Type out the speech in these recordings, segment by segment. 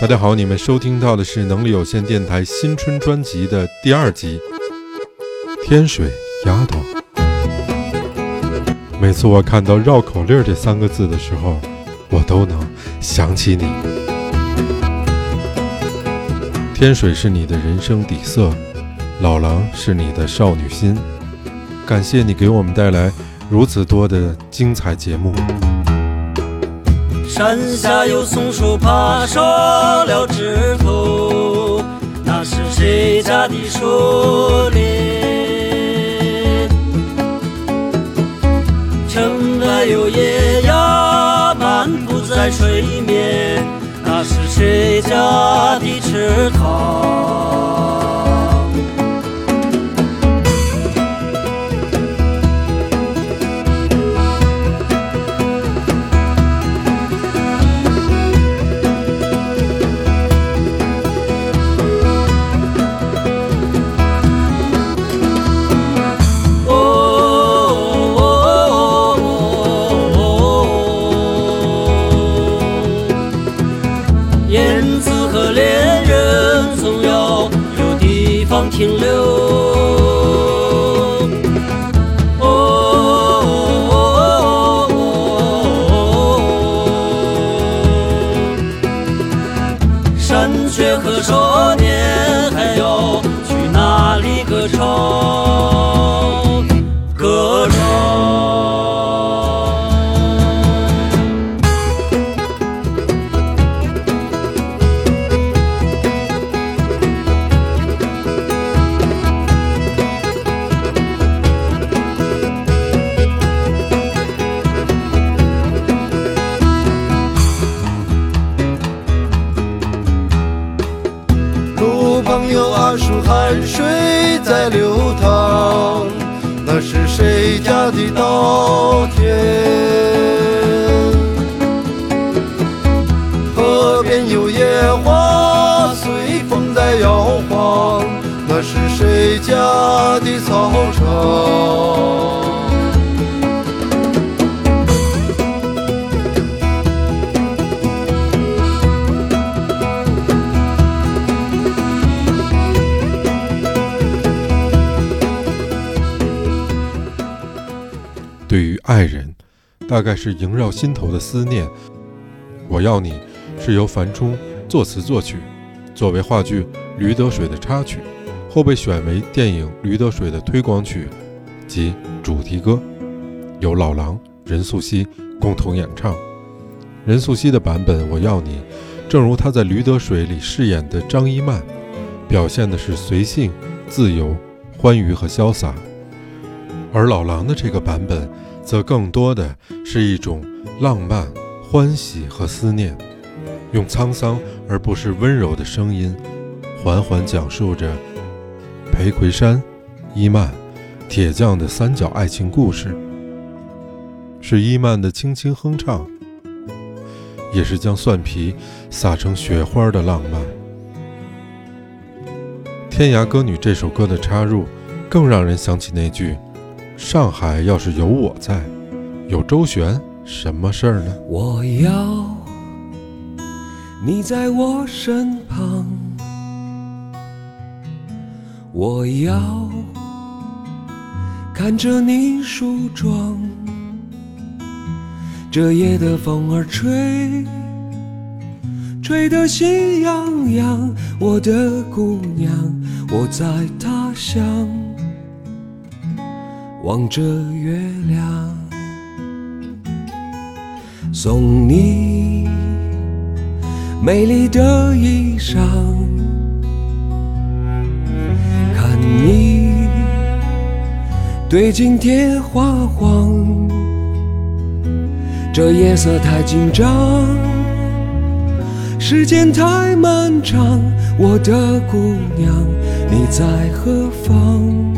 大家好，你们收听到的是能力有限电台新春专辑的第二集《天水丫头》。每次我看到“绕口令”这三个字的时候，我都能想起你。天水是你的人生底色，老狼是你的少女心。感谢你给我们带来如此多的精彩节目。山下有松树，爬上了枝头，那是谁家的树林？城外有野鸭漫步在水面，那是谁家的池塘？谁家的稻田？河边有野花随风在摇晃，那是谁家的草场？大概是萦绕心头的思念。我要你是由樊冲作词作曲，作为话剧《驴得水》的插曲，后被选为电影《驴得水》的推广曲及主题歌，由老狼、任素汐共同演唱。任素汐的版本《我要你》，正如她在《驴得水》里饰演的张一曼，表现的是随性、自由、欢愉和潇洒。而老狼的这个版本，则更多的是一种浪漫、欢喜和思念，用沧桑而不是温柔的声音，缓缓讲述着裴魁山、伊曼、铁匠的三角爱情故事。是伊曼的轻轻哼唱，也是将蒜皮撒成雪花的浪漫。《天涯歌女》这首歌的插入，更让人想起那句。上海要是有我在，有周旋，什么事儿呢？我要你在我身旁，我要看着你梳妆。这夜的风儿吹，吹得喜洋洋。我的姑娘，我在他乡。望着月亮，送你美丽的衣裳，看你对镜贴花黄，这夜色太紧张，时间太漫长，我的姑娘你在何方？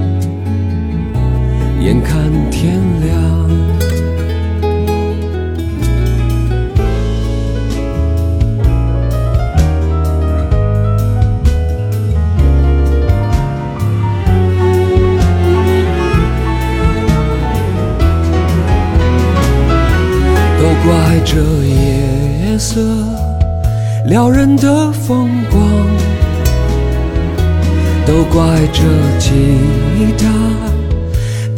眼看天亮。都怪这夜色撩人的风光，都怪这吉他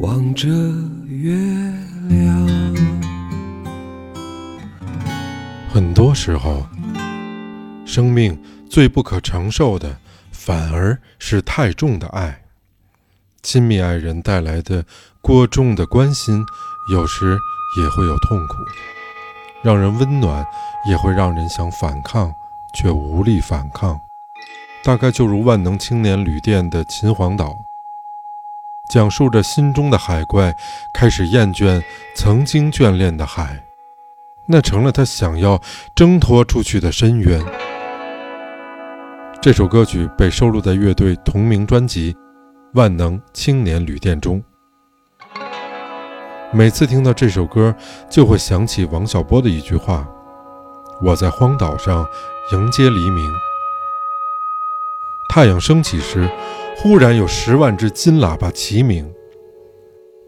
望着月亮。很多时候，生命最不可承受的，反而是太重的爱。亲密爱人带来的过重的关心，有时也会有痛苦；让人温暖，也会让人想反抗，却无力反抗。大概就如万能青年旅店的秦皇岛，讲述着心中的海怪开始厌倦曾经眷恋的海。那成了他想要挣脱出去的深渊。这首歌曲被收录在乐队同名专辑《万能青年旅店》中。每次听到这首歌，就会想起王小波的一句话：“我在荒岛上迎接黎明，太阳升起时，忽然有十万只金喇叭齐鸣，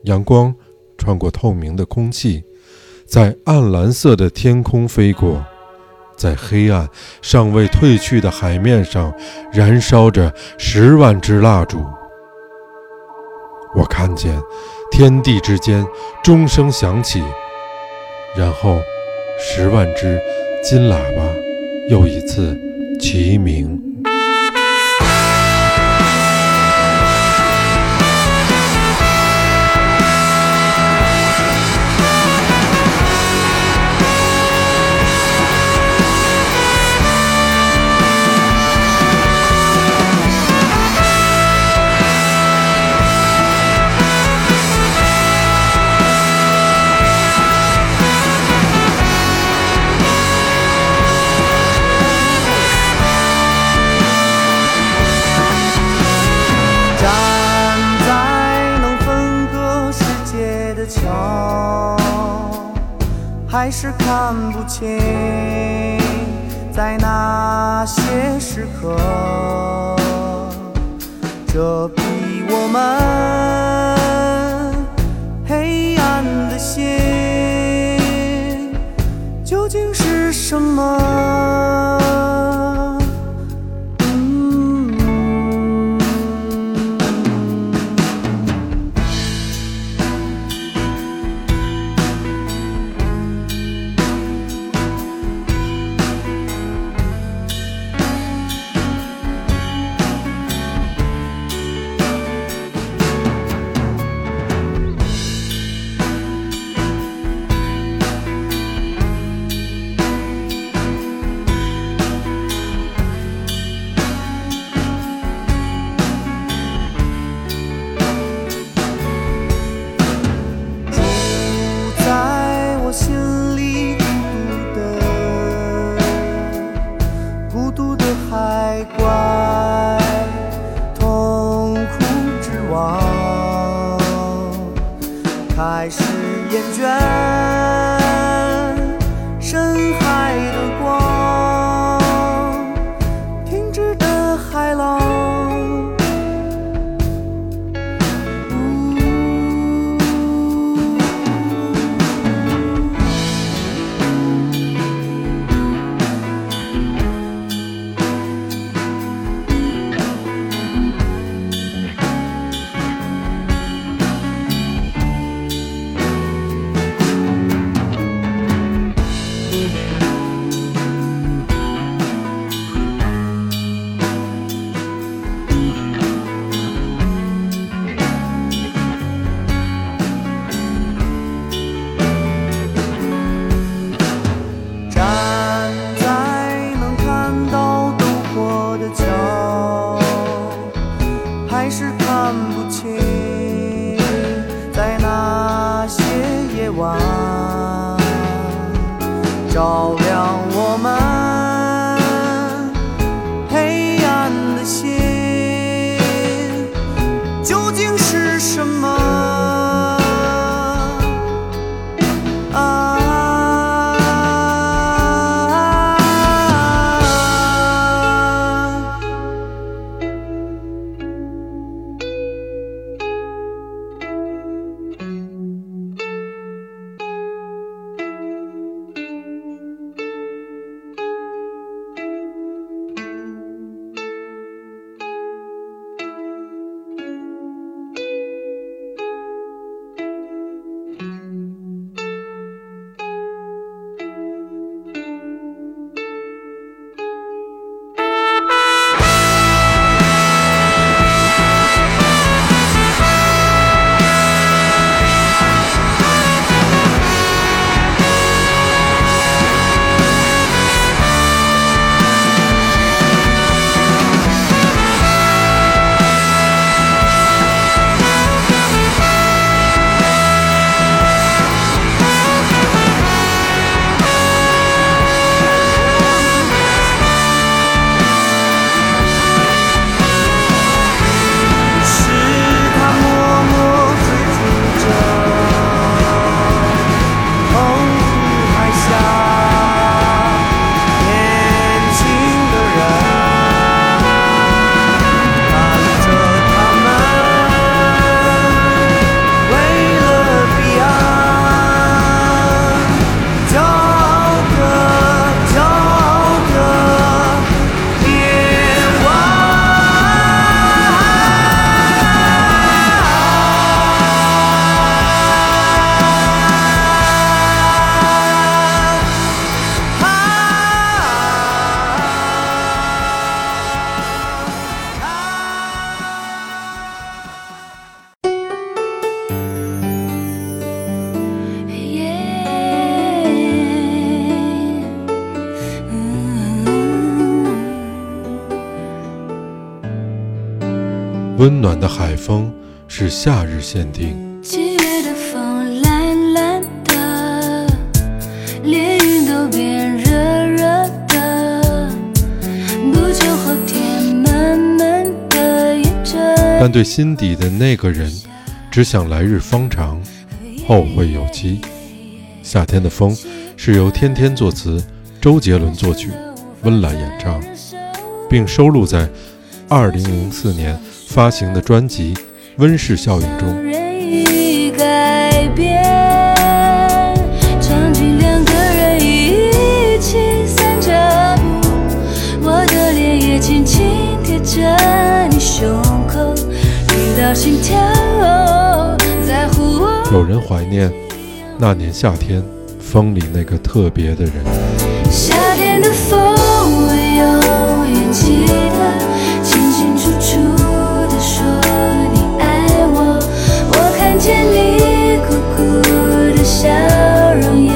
阳光穿过透明的空气。”在暗蓝色的天空飞过，在黑暗尚未褪去的海面上，燃烧着十万支蜡烛。我看见天地之间钟声响起，然后十万只金喇叭又一次齐鸣。温暖的海风是夏日限定，七月的风懒懒的，连云都变热热的，不久后天的阴着。但对心底的那个人，只想来日方长，后会有期。夏天的风是由天天作词，周杰伦作曲，温岚演唱，并收录在二零零四年发行的专辑《温室效应》中。人已改变，场景两个人一起散着步，我的脸也轻轻贴着你胸口，听到心跳在呼我。有人怀念那年夏天风里那个特别的人。夏天的风，我永见你酷酷的笑容，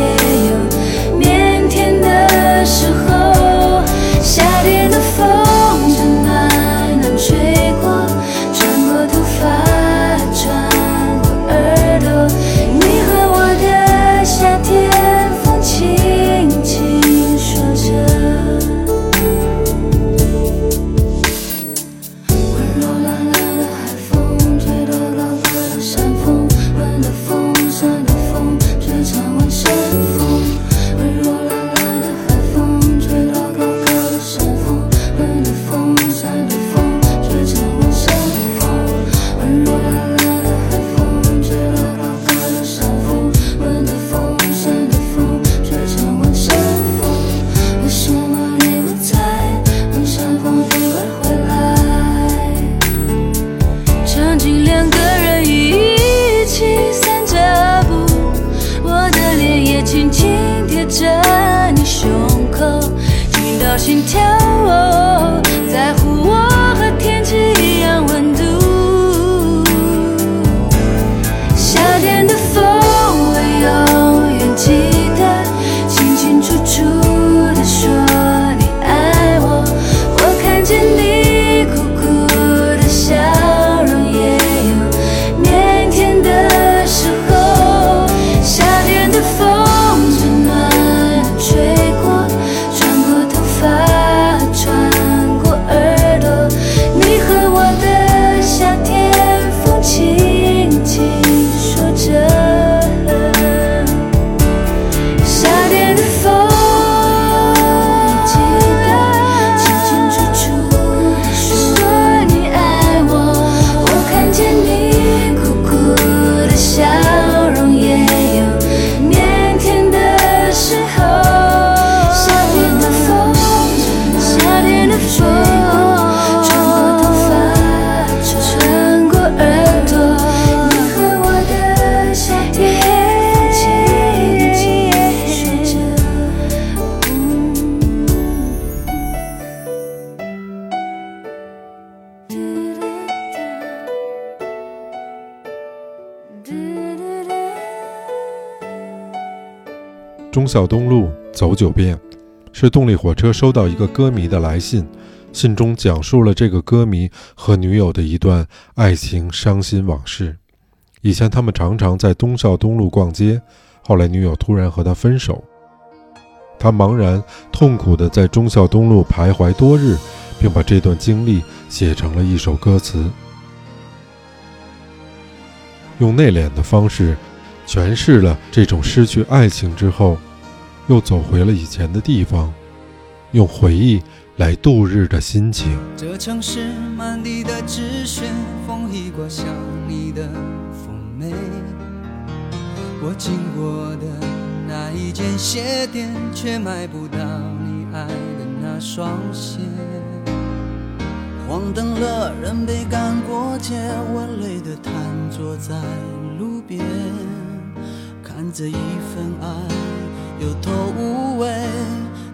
校东路走九遍，是动力火车收到一个歌迷的来信，信中讲述了这个歌迷和女友的一段爱情伤心往事。以前他们常常在东孝东路逛街，后来女友突然和他分手，他茫然痛苦地在忠孝东路徘徊多日，并把这段经历写成了一首歌词，用内敛的方式诠释了这种失去爱情之后，又走回了以前的地方，用回忆来度日的心情。这城市满地的纸屑，风一刮像你的妩媚。我经过的那一间鞋店，却买不到你爱的那双鞋。黄灯了，人被赶过街，我累得瘫坐在路边，看着一份爱有头无尾，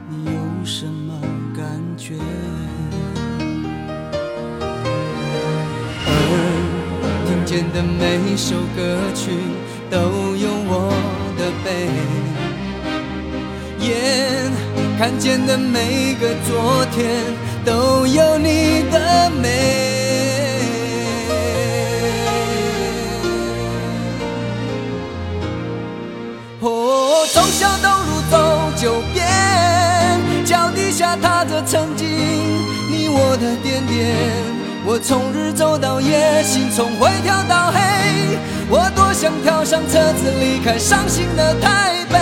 你有什么感觉？耳听见的每首歌曲都有我的悲，眼看见的每个昨天都有你的美。哦，从小到九遍，脚底下踏着曾经你我的点点。我从日走到夜，心从灰跳到黑。我多想跳上车子离开伤心的台北。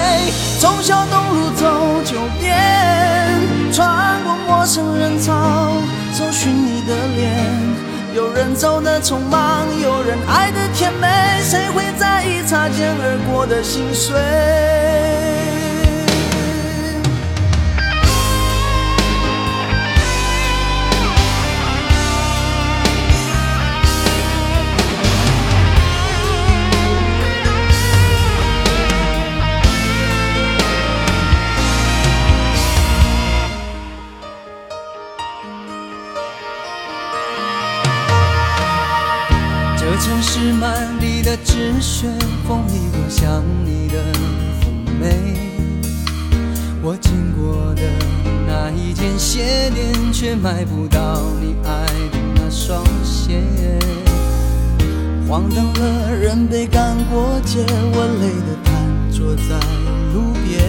从小东路走九遍，穿过陌生人潮，找寻你的脸。有人走的匆忙，有人爱的甜美，谁会在意擦肩而过的心碎？纸屑，风一刮像你的妩媚。我经过的那一间鞋店，却买不到你爱的那双鞋。黄灯了，人被赶过街，我累得瘫坐在路边，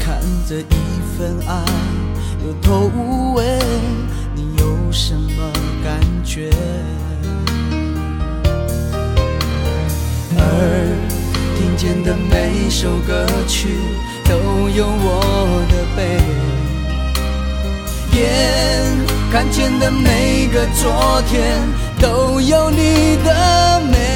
看着一份爱有头无尾，你有什么感觉？耳听见的每首歌曲都有我的悲，眼看见的每个昨天都有你的美。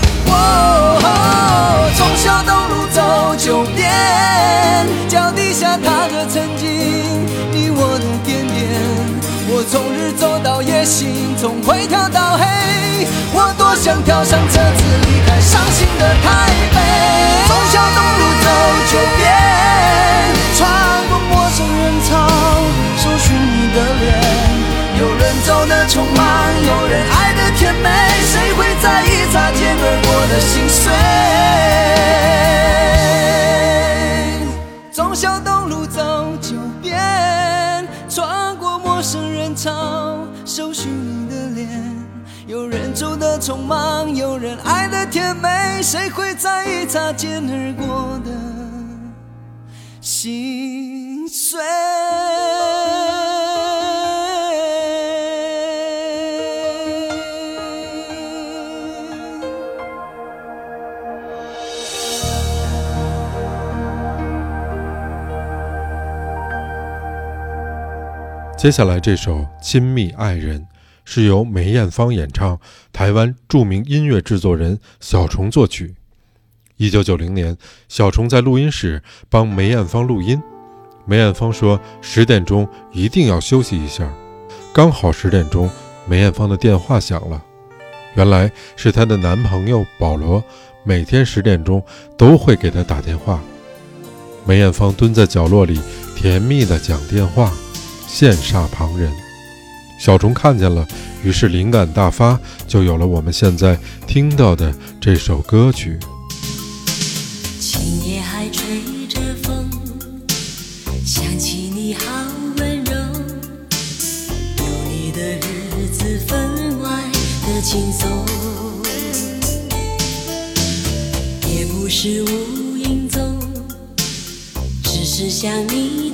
哦，从小东路走九遍，脚底下踏着曾经你我的点点。我从日走到夜心，从灰跳到黑，我多想跳上车子离开伤心的台北。从小东路走九遍，谁会在意擦肩而过的心碎？接下来这首《亲密爱人》是由梅艳芳演唱，台湾著名音乐制作人小虫作曲。一九九零年，小虫在录音室帮梅艳芳录音，梅艳芳说十点钟一定要休息一下。刚好十点钟，梅艳芳的电话响了，原来是她的男朋友保罗，每天十点钟都会给她打电话。梅艳芳蹲在角落里，甜蜜地讲电话。羡煞旁人，小虫看见了，于是灵感大发，就有了我们现在听到的这首歌曲。今夜还吹着风，想起你好温柔，有你的日子分外的轻松，也不是无影踪，只是想你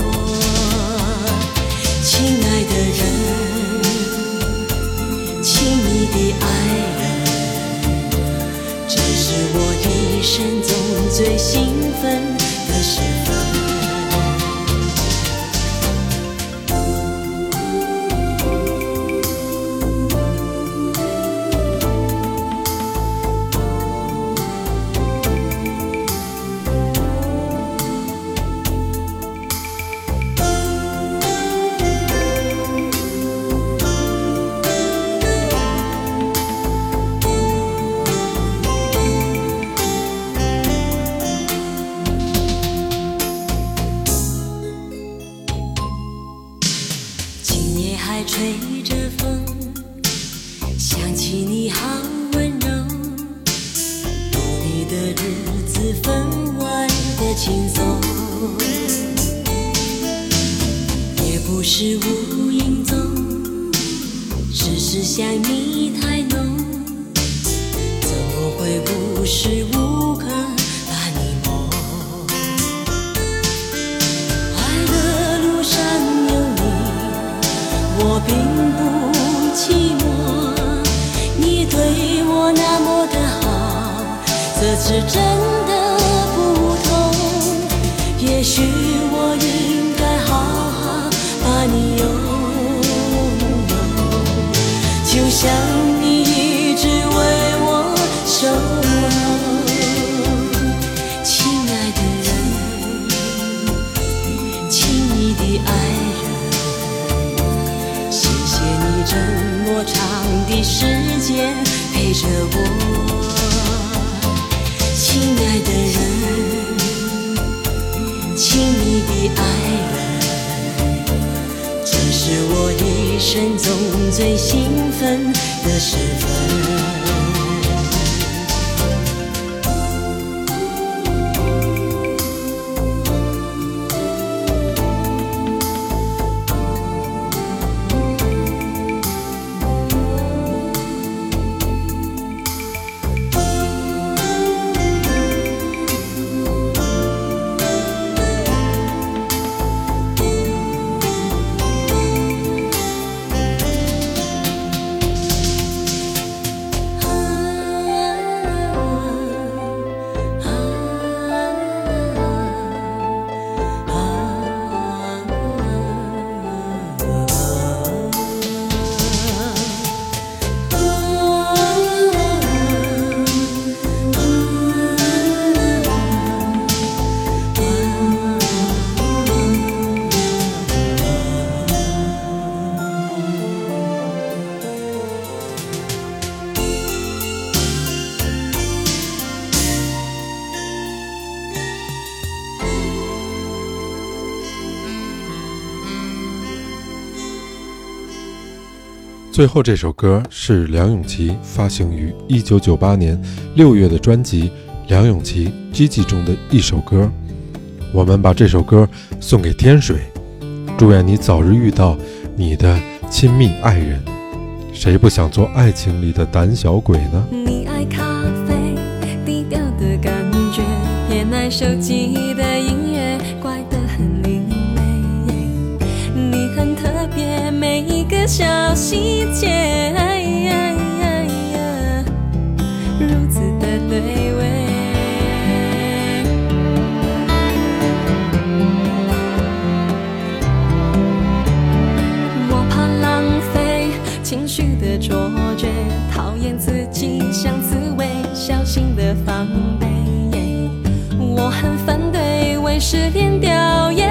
的爱人，这是我一生中最兴奋的时你一直为我守候，亲爱的人，亲密的爱人，谢谢你这么长的时间陪着我。生中最兴奋的时分。最后这首歌是梁咏琪发行于1998年6月的专辑《梁咏琪 GG》中的一首歌。我们把这首歌送给天水，祝愿你早日遇到你的亲密爱人。谁不想做爱情里的胆小鬼呢？你爱咖啡，低调的感觉，偏爱手机的音乐，每一个小细节，如此的对味。我怕浪费情绪的卓绝，讨厌自己像刺猬，小心的防备。我很反对为失恋掉眼